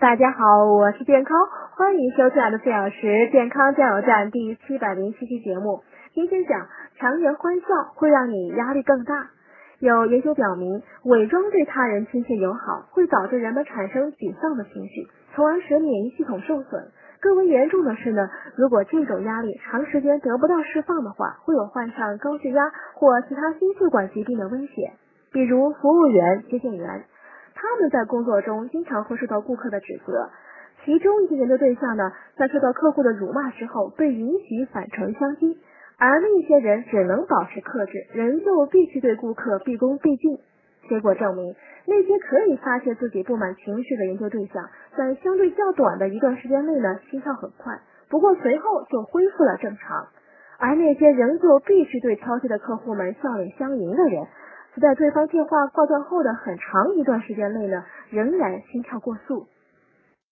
大家好，我是健康，欢迎收看的四小时健康加油站第七百零七期节目。今天讲强颜欢笑会让你压力更大。有研究表明，伪装对他人亲切友好会导致人们产生沮丧的情绪，从而使免疫系统受损。更为严重的是呢，如果这种压力长时间得不到释放的话，会有患上高血压或其他心血管疾病的危险。比如服务员、接线员。他们在工作中经常会受到顾客的指责，其中一些研究对象呢，在受到客户的辱骂之后，被允许反唇相讥，而另一些人只能保持克制，仍旧必须对顾客毕恭毕敬。结果证明，那些可以发泄自己不满情绪的研究对象，在相对较短的一段时间内呢，心跳很快，不过随后就恢复了正常；而那些仍旧必须对挑剔的客户们笑脸相迎的人。在对方电话挂断后的很长一段时间内呢，仍然心跳过速。